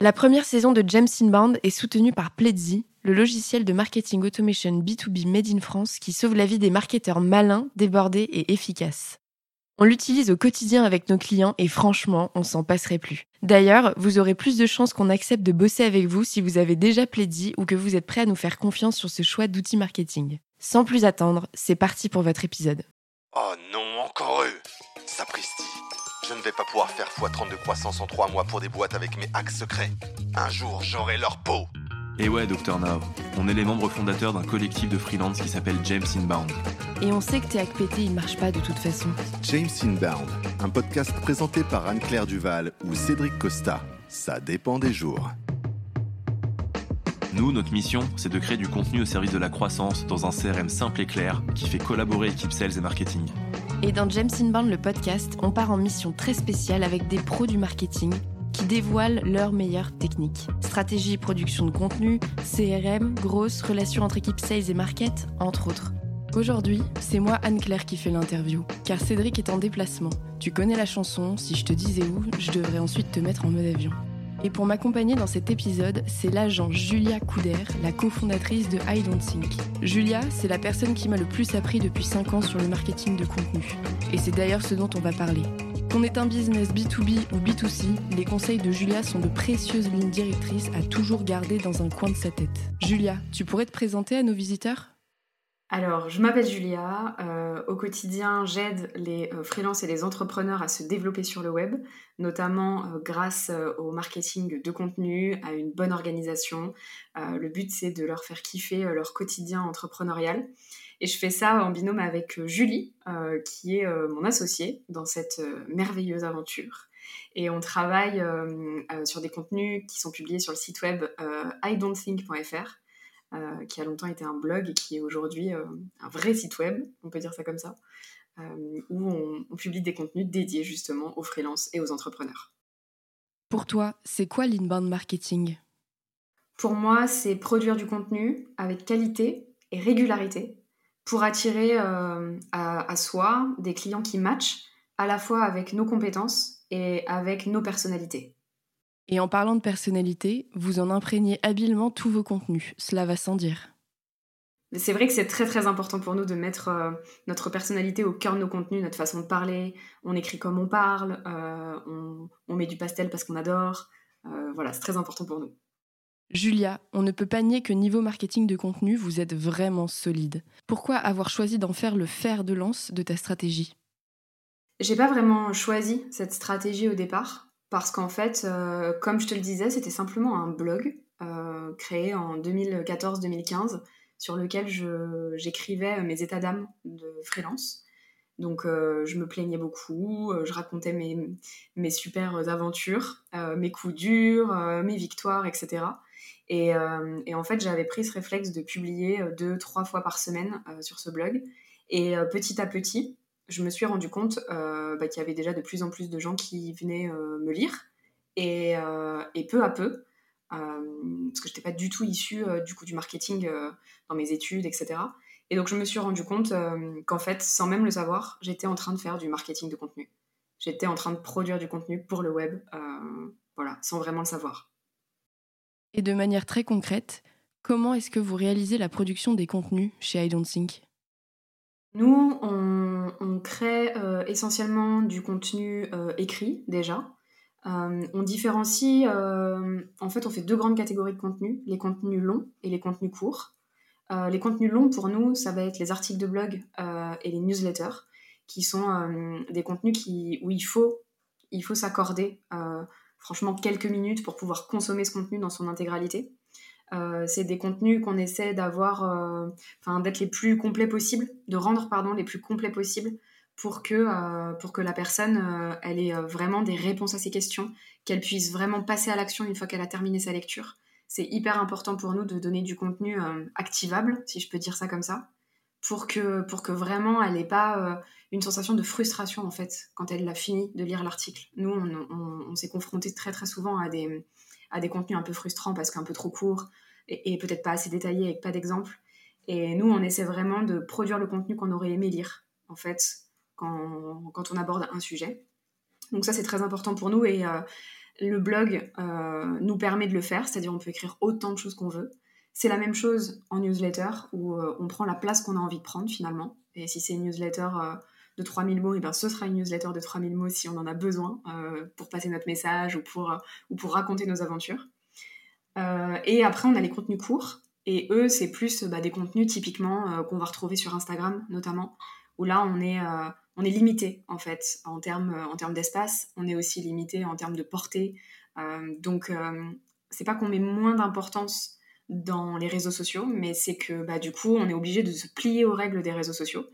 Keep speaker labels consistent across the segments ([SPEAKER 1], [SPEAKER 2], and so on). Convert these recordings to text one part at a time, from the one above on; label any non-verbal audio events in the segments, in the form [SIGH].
[SPEAKER 1] La première saison de James Inbound est soutenue par Pledzi, le logiciel de marketing automation B2B made in France qui sauve la vie des marketeurs malins, débordés et efficaces. On l'utilise au quotidien avec nos clients et franchement, on s'en passerait plus. D'ailleurs, vous aurez plus de chances qu'on accepte de bosser avec vous si vous avez déjà Pledzi ou que vous êtes prêt à nous faire confiance sur ce choix d'outils marketing. Sans plus attendre, c'est parti pour votre épisode.
[SPEAKER 2] Oh non, encore eux Sapristi Je ne vais pas pouvoir faire x30 de croissance en 3 mois pour des boîtes avec mes hacks secrets. Un jour, j'aurai leur peau
[SPEAKER 3] et ouais, Dr Now, on est les membres fondateurs d'un collectif de freelance qui s'appelle James Inbound.
[SPEAKER 1] Et on sait que tes pété, il marche pas de toute façon.
[SPEAKER 4] James Inbound, un podcast présenté par Anne-Claire Duval ou Cédric Costa. Ça dépend des jours.
[SPEAKER 3] Nous, notre mission, c'est de créer du contenu au service de la croissance dans un CRM simple et clair qui fait collaborer équipe sales et marketing.
[SPEAKER 1] Et dans James Inbound, le podcast, on part en mission très spéciale avec des pros du marketing qui dévoilent leurs meilleures techniques. Stratégie production de contenu, CRM, grosses relations entre équipes sales et market, entre autres. Aujourd'hui, c'est moi Anne-Claire qui fais l'interview, car Cédric est en déplacement. Tu connais la chanson, si je te disais où, je devrais ensuite te mettre en mode avion. Et pour m'accompagner dans cet épisode, c'est l'agent Julia Couder, la cofondatrice de I Don't Think. Julia, c'est la personne qui m'a le plus appris depuis 5 ans sur le marketing de contenu. Et c'est d'ailleurs ce dont on va parler. Qu'on est un business B2B ou B2C, les conseils de Julia sont de précieuses lignes directrices à toujours garder dans un coin de sa tête. Julia, tu pourrais te présenter à nos visiteurs?
[SPEAKER 5] Alors, je m'appelle Julia. Euh, au quotidien, j'aide les euh, freelances et les entrepreneurs à se développer sur le web, notamment euh, grâce au marketing de contenu, à une bonne organisation. le but, c'est de leur faire kiffer leur quotidien entrepreneurial. Et je fais ça en binôme avec euh, Julie, euh, qui est euh, mon associée dans cette merveilleuse aventure. Et on travaille sur des contenus qui sont publiés sur le site web idon'tthink.fr, qui a longtemps été un blog et qui est aujourd'hui un vrai site web, on peut dire ça comme ça, où on, on publie des contenus dédiés justement aux freelances et aux entrepreneurs.
[SPEAKER 1] Pour toi, c'est quoi l'inbound marketing?
[SPEAKER 5] Pour moi, c'est produire du contenu avec qualité et régularité pour attirer euh, à, soi des clients qui matchent à la fois avec nos compétences et avec nos personnalités.
[SPEAKER 1] Et en parlant de personnalité, vous en imprégnez habilement tous vos contenus, cela va sans dire.
[SPEAKER 5] C'est vrai que c'est très très important pour nous de mettre euh, notre personnalité au cœur de nos contenus, notre façon de parler. On écrit comme on parle, euh, on, on, met du pastel parce qu'on adore. voilà, c'est très important pour nous.
[SPEAKER 1] Julia, on ne peut pas nier que niveau marketing de contenu, vous êtes vraiment solide. Pourquoi avoir choisi d'en faire le fer de lance de ta stratégie?
[SPEAKER 5] J'ai pas vraiment choisi cette stratégie au départ, parce qu'en fait, euh, comme je te le disais, c'était simplement un blog euh, créé en 2014-2015 sur lequel j'écrivais mes états d'âme de freelance. Donc euh, je me plaignais beaucoup, je racontais mes, mes super aventures, mes coups durs, mes victoires, etc. Euh, et, en fait, j'avais pris ce réflexe de publier euh, deux, trois fois par semaine euh, sur ce blog. Et petit à petit, je me suis rendu compte bah, qu'il y avait déjà de plus en plus de gens qui venaient me lire. Et, peu à peu, parce que je n'étais pas du tout issue du coup du marketing dans mes études, etc. Et donc je me suis rendu compte qu'en fait, sans même le savoir, j'étais en train de faire du marketing de contenu. J'étais en train de produire du contenu pour le web, voilà, sans vraiment le savoir.
[SPEAKER 1] Et de manière très concrète, comment est-ce que vous réalisez la production des contenus chez I Don't Think?
[SPEAKER 5] Nous, on, crée euh, essentiellement du contenu euh, écrit déjà. Euh, on différencie, en fait, on fait deux grandes catégories de contenus, les contenus longs et les contenus courts. les contenus longs, pour nous, ça va être les articles de blog et les newsletters, qui sont des contenus qui, où il faut, il faut s'accorder franchement quelques minutes pour pouvoir consommer ce contenu dans son intégralité. Euh, c'est des contenus qu'on essaie d'avoir, euh, enfin d'être les plus complets possibles, de rendre pardon les plus complets possibles pour que euh, pour que la personne elle ait vraiment des réponses à ses questions, qu'elle puisse vraiment passer à l'action une fois qu'elle a terminé sa lecture. C'est hyper important pour nous de donner du contenu activable, si je peux dire ça comme ça, pour que pour que vraiment elle n'ait pas une sensation de frustration en fait quand elle a fini de lire l'article. Nous, on, s'est confronté très très souvent à des, à des contenus un peu frustrants parce qu'un peu trop courts et, peut-être pas assez détaillés avec pas d'exemple. Et nous, on essaie vraiment de produire le contenu qu'on aurait aimé lire en fait quand, quand, on aborde un sujet. Donc ça, c'est très important pour nous et, euh, le blog nous permet de le faire, c'est-à-dire on peut écrire autant de choses qu'on veut. C'est la même chose en newsletter où on prend la place qu'on a envie de prendre finalement. Et si c'est une newsletter de 3000 mots, et ben ce sera une newsletter de 3000 mots si on en a besoin pour passer notre message ou pour, ou pour raconter nos aventures. et après, on a les contenus courts. Et eux, c'est plus bah, des contenus typiquement qu'on va retrouver sur Instagram notamment, où là, on est, on est limité en fait en termes en termes d'espace. On est aussi limité en termes de portée. donc, c'est pas qu'on met moins d'importance dans les réseaux sociaux, mais c'est que bah, du coup, on est obligé de se plier aux règles des réseaux sociaux.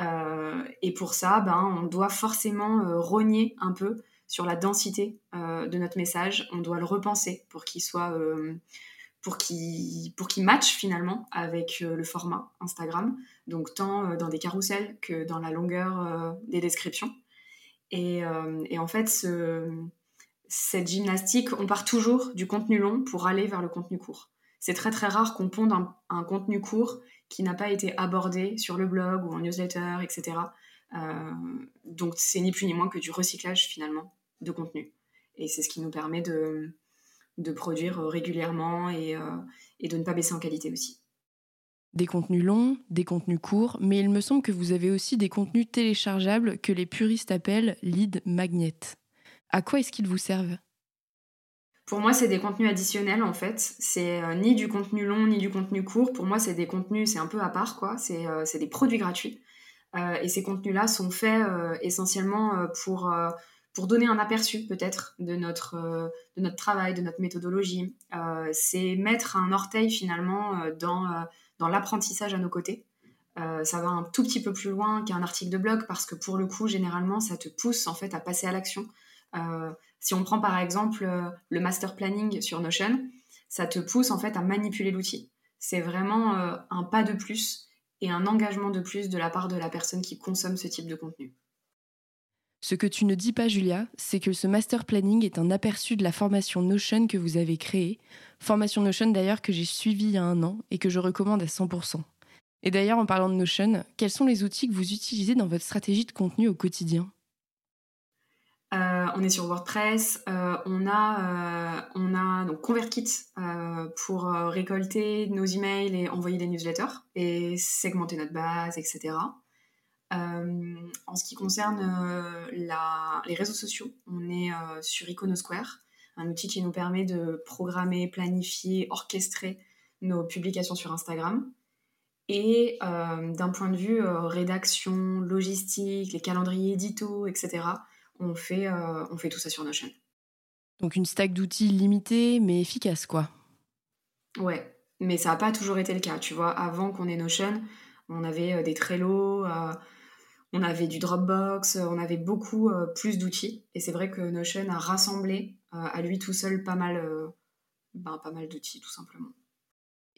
[SPEAKER 5] Euh, et pour ça, ben, on doit forcément euh, rogner un peu sur la densité euh, de notre message. On doit le repenser pour qu'il soit, pour qu'il, pour qu'il matche finalement avec le format Instagram. Donc tant dans des carousels que dans la longueur des descriptions. Et, en fait, ce, cette gymnastique, on part toujours du contenu long pour aller vers le contenu court c'est très très rare qu'on ponde un, contenu court qui n'a pas été abordé sur le blog ou en newsletter, etc. Euh, donc c'est ni plus ni moins que du recyclage finalement de contenu. Et c'est ce qui nous permet de, produire régulièrement et, euh, et de ne pas baisser en qualité aussi.
[SPEAKER 1] Des contenus longs, des contenus courts, mais il me semble que vous avez aussi des contenus téléchargeables que les puristes appellent lead magnet. À quoi est-ce qu'ils vous servent?
[SPEAKER 5] Pour moi, c'est des contenus additionnels en fait. C'est euh, ni du contenu long ni du contenu court. Pour moi, c'est des contenus, c'est un peu à part quoi. C'est euh, des produits gratuits. Euh, et ces contenus-là sont faits essentiellement pour, pour donner un aperçu peut-être de, notre de notre travail, de notre méthodologie. c'est mettre un orteil finalement dans, dans l'apprentissage à nos côtés. ça va un tout petit peu plus loin qu'un article de blog parce que pour le coup, généralement, ça te pousse en fait à passer à l'action. Si on prend par exemple euh, le master planning sur Notion, ça te pousse en fait à manipuler l'outil. C'est vraiment euh, un pas de plus et un engagement de plus de la part de la personne qui consomme ce type de contenu.
[SPEAKER 1] Ce que tu ne dis pas, Julia, c'est que ce master planning est un aperçu de la formation Notion que vous avez créée. Formation Notion d'ailleurs que j'ai suivie il y a un an et que je recommande à 100%. Et d'ailleurs, en parlant de Notion, quels sont les outils que vous utilisez dans votre stratégie de contenu au quotidien?
[SPEAKER 5] Euh, on est sur WordPress, euh, on a, euh, ConvertKit pour récolter nos emails et envoyer des newsletters et segmenter notre base, etc. en ce qui concerne les réseaux sociaux, on est sur Iconosquare, un outil qui nous permet de programmer, planifier, orchestrer nos publications sur Instagram. Et d'un point de vue rédaction, logistique, les calendriers édito, etc., on fait, euh, on fait tout ça sur Notion.
[SPEAKER 1] Donc une stack d'outils limitée mais efficace, quoi.
[SPEAKER 5] Ouais, mais ça n'a pas toujours été le cas. Tu vois, avant qu'on ait Notion, on avait euh, des Trello, euh, on avait du Dropbox, on avait beaucoup plus d'outils. Et c'est vrai que Notion a rassemblé à lui tout seul pas mal, ben, pas mal d'outils, tout simplement.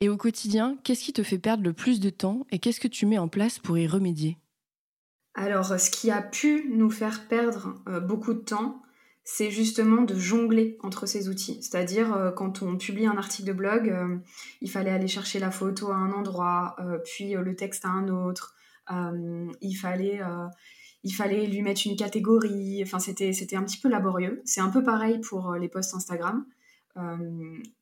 [SPEAKER 1] Et au quotidien, qu'est-ce qui te fait perdre le plus de temps et qu'est-ce que tu mets en place pour y remédier?
[SPEAKER 5] Alors, ce qui a pu nous faire perdre euh, beaucoup de temps, c'est justement de jongler entre ces outils. C'est-à-dire, euh, quand on publie un article de blog, euh, il fallait aller chercher la photo à un endroit, puis le texte à un autre. il, fallait, il fallait lui mettre une catégorie. Enfin, c'était, un petit peu laborieux. C'est un peu pareil pour les posts Instagram.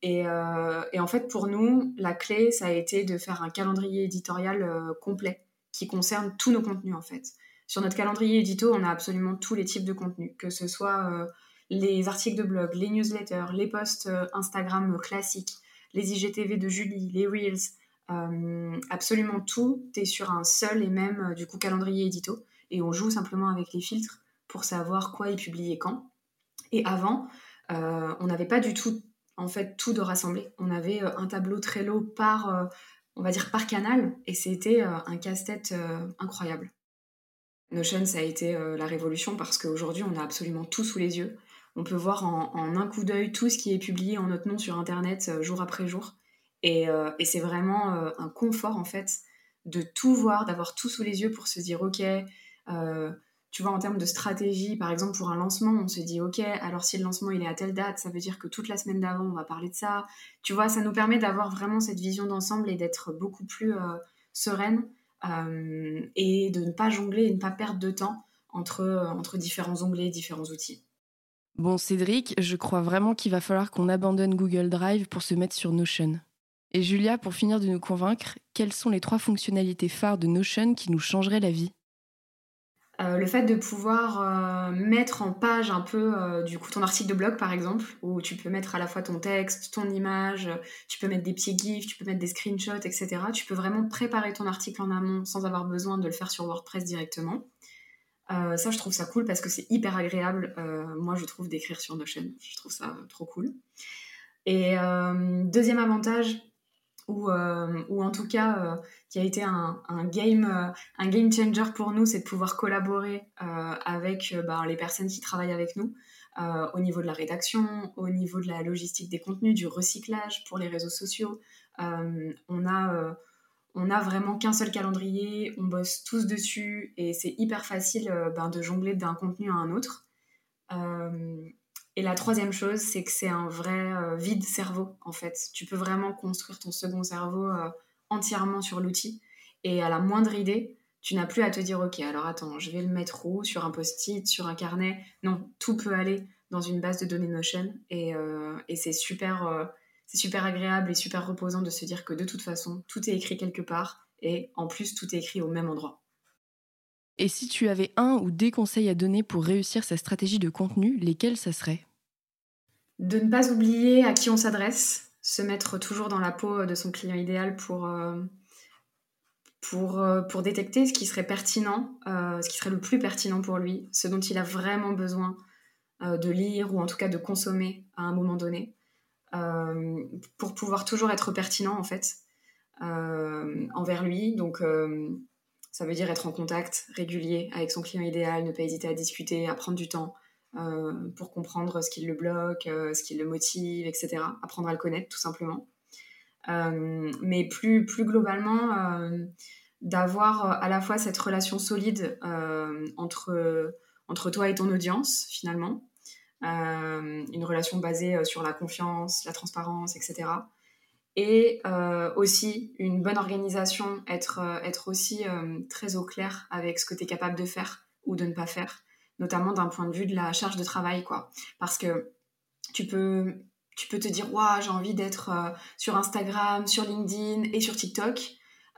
[SPEAKER 5] Et, et, en fait, pour nous, la clé, ça a été de faire un calendrier éditorial complet qui concerne tous nos contenus, en fait. Sur notre calendrier édito, on a absolument tous les types de contenus, que ce soit euh, les articles de blog, les newsletters, les posts euh, Instagram classiques, les IGTV de Julie, les Reels, euh, absolument tout est sur un seul et même du coup calendrier édito et on joue simplement avec les filtres pour savoir quoi est publié quand. Et avant, on n'avait pas du tout en fait tout de rassemblé. On avait un tableau Trello par on va dire par canal et c'était un casse-tête incroyable. Notion, ça a été euh, la révolution parce qu'aujourd'hui, on a absolument tout sous les yeux. On peut voir en, un coup d'œil tout ce qui est publié en notre nom sur Internet euh, jour après jour. Et, euh, c'est vraiment un confort, en fait, de tout voir, d'avoir tout sous les yeux pour se dire, OK, tu vois, en termes de stratégie, par exemple, pour un lancement, on se dit, OK, alors si le lancement, il est à telle date, ça veut dire que toute la semaine d'avant, on va parler de ça. Tu vois, ça nous permet d'avoir vraiment cette vision d'ensemble et d'être beaucoup plus sereine et de ne pas jongler et ne pas perdre de temps entre, entre différents onglets, différents outils.
[SPEAKER 1] Bon, Cédric, je crois vraiment qu'il va falloir qu'on abandonne Google Drive pour se mettre sur Notion. Et Julia, pour finir de nous convaincre, quelles sont les trois fonctionnalités phares de Notion qui nous changeraient la vie?
[SPEAKER 5] Euh, le fait de pouvoir euh, mettre en page un peu euh, du coup ton article de blog par exemple, où tu peux mettre à la fois ton texte, ton image, tu peux mettre des pieds gifs, tu peux mettre des screenshots, etc. Tu peux vraiment préparer ton article en amont sans avoir besoin de le faire sur WordPress directement. ça, je trouve ça cool parce que c'est hyper agréable. moi, je trouve d'écrire sur Notion, je trouve ça trop cool. Et deuxième avantage, ou, euh, ou en tout cas euh, qui a été un, un game, euh, un game changer pour nous, c'est de pouvoir collaborer avec bah, les personnes qui travaillent avec nous au niveau de la rédaction, au niveau de la logistique des contenus, du recyclage pour les réseaux sociaux. on a on a vraiment qu'un seul calendrier, on bosse tous dessus et c'est hyper facile ben, de jongler d'un contenu à un autre. Et la troisième chose, c'est que c'est un vrai euh, vide cerveau, en fait. Tu peux vraiment construire ton second cerveau euh, entièrement sur l'outil. Et à la moindre idée, tu n'as plus à te dire, OK, alors attends, je vais le mettre où? Sur un post-it, sur un carnet? Non, tout peut aller dans une base de données Notion. Et, euh, et c'est super, c'est super agréable et super reposant de se dire que de toute façon, tout est écrit quelque part. Et en plus, tout est écrit au même endroit.
[SPEAKER 1] Et si tu avais un ou des conseils à donner pour réussir sa stratégie de contenu, lesquels ça serait?
[SPEAKER 5] De ne pas oublier à qui on s'adresse, se mettre toujours dans la peau de son client idéal pour, euh, euh, détecter ce qui serait pertinent, euh, ce qui serait le plus pertinent pour lui, ce dont il a vraiment besoin de lire ou en tout cas de consommer à un moment donné, pour pouvoir toujours être pertinent en fait envers lui. Ça veut dire être en contact régulier avec son client idéal, ne pas hésiter à discuter, à prendre du temps euh, pour comprendre ce qui le bloque, euh, ce qui le motive, etc. Apprendre à le connaître tout simplement. Euh, mais plus, plus globalement, d'avoir à la fois cette relation solide entre, entre toi et ton audience finalement. une relation basée sur la confiance, la transparence, etc et euh, aussi une bonne organisation, être, euh, être aussi euh, très au clair avec ce que tu es capable de faire ou de ne pas faire, notamment d'un point de vue de la charge de travail, quoi. Parce que tu peux, tu peux te dire, waouh, j'ai envie d'être sur Instagram, sur LinkedIn et sur TikTok,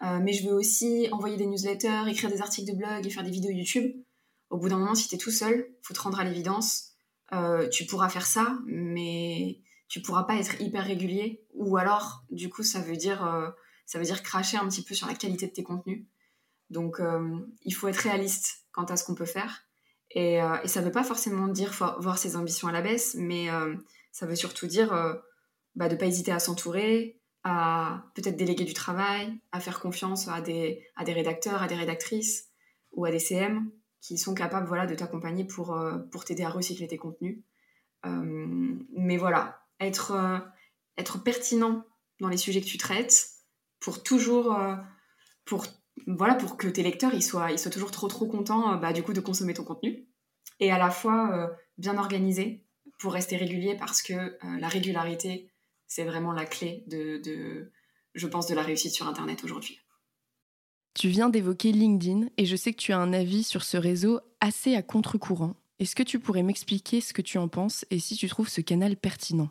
[SPEAKER 5] mais je veux aussi envoyer des newsletters, écrire des articles de blog et faire des vidéos YouTube. Au bout d'un moment, si tu es tout seul, faut te rendre à l'évidence, tu pourras faire ça, mais tu pourras pas être hyper régulier. Ou alors du coup ça veut dire euh, ça veut dire cracher un petit peu sur la qualité de tes contenus. Donc euh, il faut être réaliste quant à ce qu'on peut faire. Et, euh, ça veut pas forcément dire voir ses ambitions à la baisse mais ça veut surtout dire bah, de pas hésiter à s'entourer à peut-être déléguer du travail à faire confiance à des, à des rédacteurs à des rédactrices ou à des CM qui sont capables voilà de t'accompagner pour, pour t'aider à recycler tes contenus. Mais voilà être, euh, être pertinent dans les sujets que tu traites pour toujours euh, pour voilà pour que tes lecteurs ils soient ils soient toujours trop trop contents euh, bah, du coup de consommer ton contenu et à la fois bien organisé pour rester régulier parce que la régularité c'est vraiment la clé de, de, je pense de la réussite sur internet aujourd'hui.
[SPEAKER 1] Tu viens d'évoquer LinkedIn et je sais que tu as un avis sur ce réseau assez à contre-courant. Est-ce que tu pourrais m'expliquer ce que tu en penses et si tu trouves ce canal pertinent?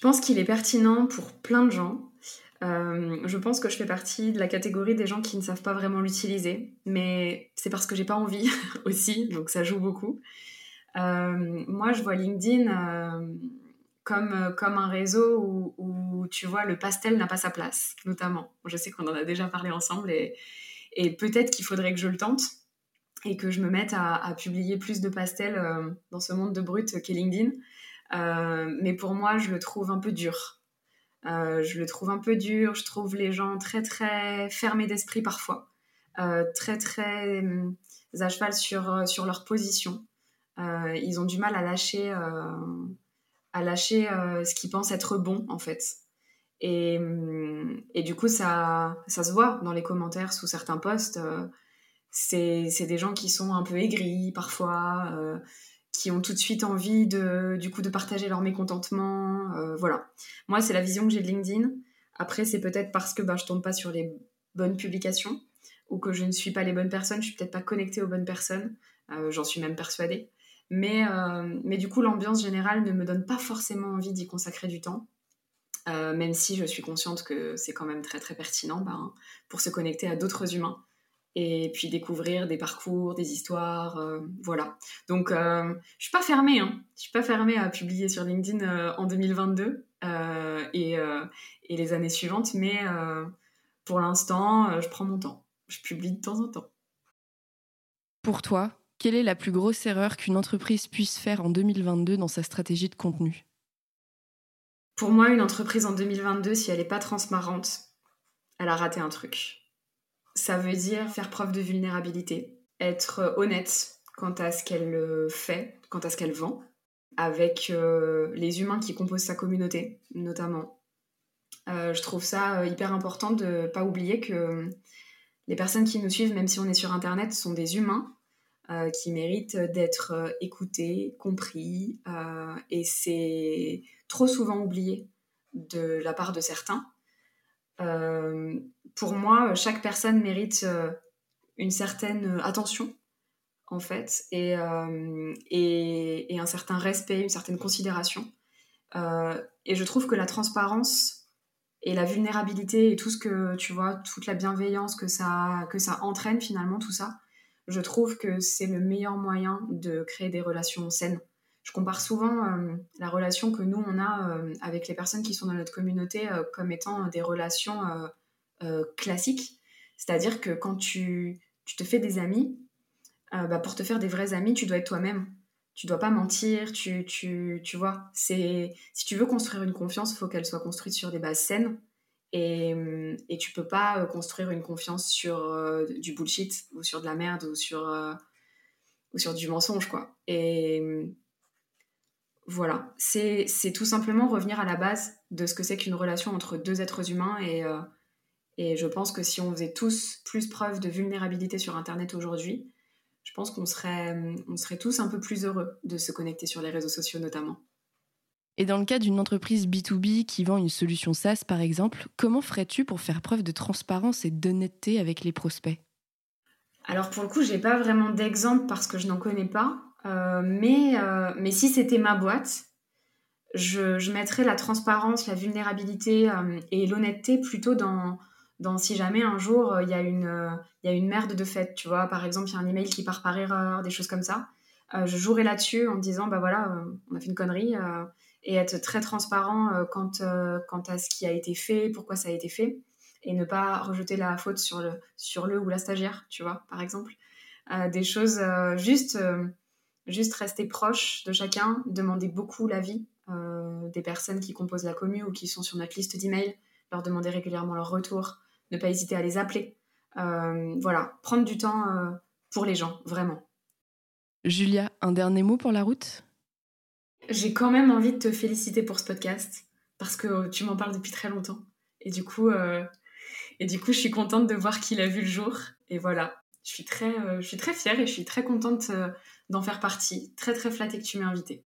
[SPEAKER 5] Pense qu'il est pertinent pour plein de gens. Euh, je pense que je fais partie de la catégorie des gens qui ne savent pas vraiment l'utiliser, mais c'est parce que j'ai pas envie [LAUGHS] aussi, donc ça joue beaucoup. Euh, moi, je vois LinkedIn euh, comme, comme un réseau où, tu vois, le pastel n'a pas sa place, notamment. Je sais qu'on en a déjà parlé ensemble et, et peut-être qu'il faudrait que je le tente et que je me mette à, à publier plus de pastels dans ce monde de brut qu'est LinkedIn. Euh, mais pour moi, je le trouve un peu dur. Euh, je le trouve un peu dur. Je trouve les gens très, très fermés d'esprit parfois. Euh, très, très à cheval sur, sur leur position. ils ont du mal à lâcher, à lâcher ce qu'ils pensent être bon, en fait. Et, et, du coup, ça, ça se voit dans les commentaires sous certains posts. c'est des gens qui sont un peu aigris parfois, qui ont tout de suite envie de, du coup, de partager leur mécontentement. Euh, voilà. Moi, c'est la vision que j'ai de LinkedIn. Après, c'est peut-être parce que bah, je tombe pas sur les bonnes publications ou que je ne suis pas les bonnes personnes. Je suis peut-être pas connectée aux bonnes personnes. Euh, j'en suis même persuadée. Mais, mais du coup, l'ambiance générale ne me donne pas forcément envie d'y consacrer du temps. même si je suis consciente que c'est quand même très très pertinent ben, pour se connecter à d'autres humains et puis découvrir des parcours, des histoires, euh, voilà. Donc, euh, je suis pas fermée, hein. Je suis pas fermée à publier sur LinkedIn euh, en 2022 et, et, les années suivantes, mais pour l'instant, je prends mon temps. Je publie de temps en temps.
[SPEAKER 1] Pour toi, quelle est la plus grosse erreur qu'une entreprise puisse faire en 2022 dans sa stratégie de contenu?
[SPEAKER 5] Pour moi, une entreprise en 2022, si elle n'est pas transparente, elle a raté un truc ça veut dire faire preuve de vulnérabilité, être honnête quant à ce qu'elle euh, fait, quant à ce qu'elle vend, avec euh, les humains qui composent sa communauté, notamment. Euh, je trouve ça hyper important de ne pas oublier que les personnes qui nous suivent, même si on est sur Internet, sont des humains qui méritent d'être écoutés, compris, et c'est trop souvent oublié de la part de certains. Euh, pour moi, chaque personne mérite euh, une certaine attention, en fait, et, euh, et, un certain respect, une certaine considération. et je trouve que la transparence et la vulnérabilité et tout ce que tu vois, toute la bienveillance que ça, que ça entraîne finalement, tout ça, je trouve que c'est le meilleur moyen de créer des relations saines je compare souvent euh, la relation que nous, on a euh, avec les personnes qui sont dans notre communauté euh, comme étant des relations classiques. C'est-à-dire que quand tu, tu, te fais des amis, bah, pour te faire des vrais amis, tu dois être toi-même. Tu dois pas mentir, tu, tu, tu vois. Si tu veux construire une confiance, il faut qu'elle soit construite sur des bases saines. Et, et tu peux pas construire une confiance sur du bullshit ou sur de la merde ou sur, ou sur du mensonge, quoi. Voilà, c'est tout simplement revenir à la base de ce que c'est qu'une relation entre deux êtres humains et, euh, et je pense que si on faisait tous plus preuve de vulnérabilité sur Internet aujourd'hui, je pense qu'on serait, on serait tous un peu plus heureux de se connecter sur les réseaux sociaux notamment.
[SPEAKER 1] Et dans le cas d'une entreprise B2B qui vend une solution SaaS par exemple, comment ferais-tu pour faire preuve de transparence et d'honnêteté avec les prospects?
[SPEAKER 5] Alors pour le coup, j'ai pas vraiment d'exemple parce que je n'en connais pas. Euh, mais, euh, mais si c'était ma boîte, je, mettrais la transparence, la vulnérabilité euh, et l'honnêteté plutôt dans, dans si jamais un jour il y, a une, y a une merde de fait, tu vois, par exemple, il y a un email qui part par erreur, des choses comme ça. je jouerais là-dessus en disant, bah voilà, on a fait une connerie, et être très transparent quant, quant à ce qui a été fait, pourquoi ça a été fait, et ne pas rejeter la faute sur le, sur le ou la stagiaire, tu vois, par exemple. des choses juste juste rester proche de chacun, demander beaucoup l'avis euh, des personnes qui composent la commune ou qui sont sur notre liste d'emails, leur demander régulièrement leur retour, ne pas hésiter à les appeler. Euh, voilà, prendre du temps euh, pour les gens, vraiment.
[SPEAKER 1] Julia, un dernier mot pour la route?
[SPEAKER 5] J'ai quand même envie de te féliciter pour ce podcast parce que tu m'en parles depuis très longtemps. Et du coup, et du coup, je suis contente de voir qu'il a vu le jour. Et voilà, je suis très, je suis très fière et je suis très contente d'en faire partie. Très très flattée que tu m'aies invitée.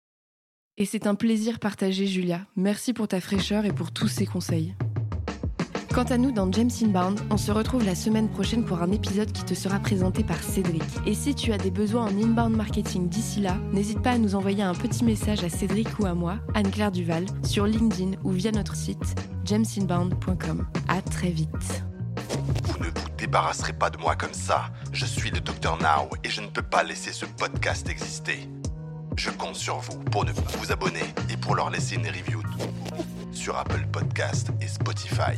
[SPEAKER 1] Et c'est un plaisir partagé, Julia. Merci pour ta fraîcheur et pour tous ces conseils. Quant à nous, dans James Inbound, on se retrouve la semaine prochaine pour un épisode qui te sera présenté par Cédric. Et si tu as des besoins en inbound marketing d'ici là, n'hésite pas à nous envoyer un petit message à Cédric ou à moi, Anne-Claire Duval, sur LinkedIn ou via notre site jamesinbound.com. À très vite
[SPEAKER 2] débarrasserez pas de moi comme ça. Je suis le Dr Now et je ne peux pas laisser ce podcast exister. Je compte sur vous pour ne vous abonner et pour leur laisser une review sur Apple Podcast et Spotify.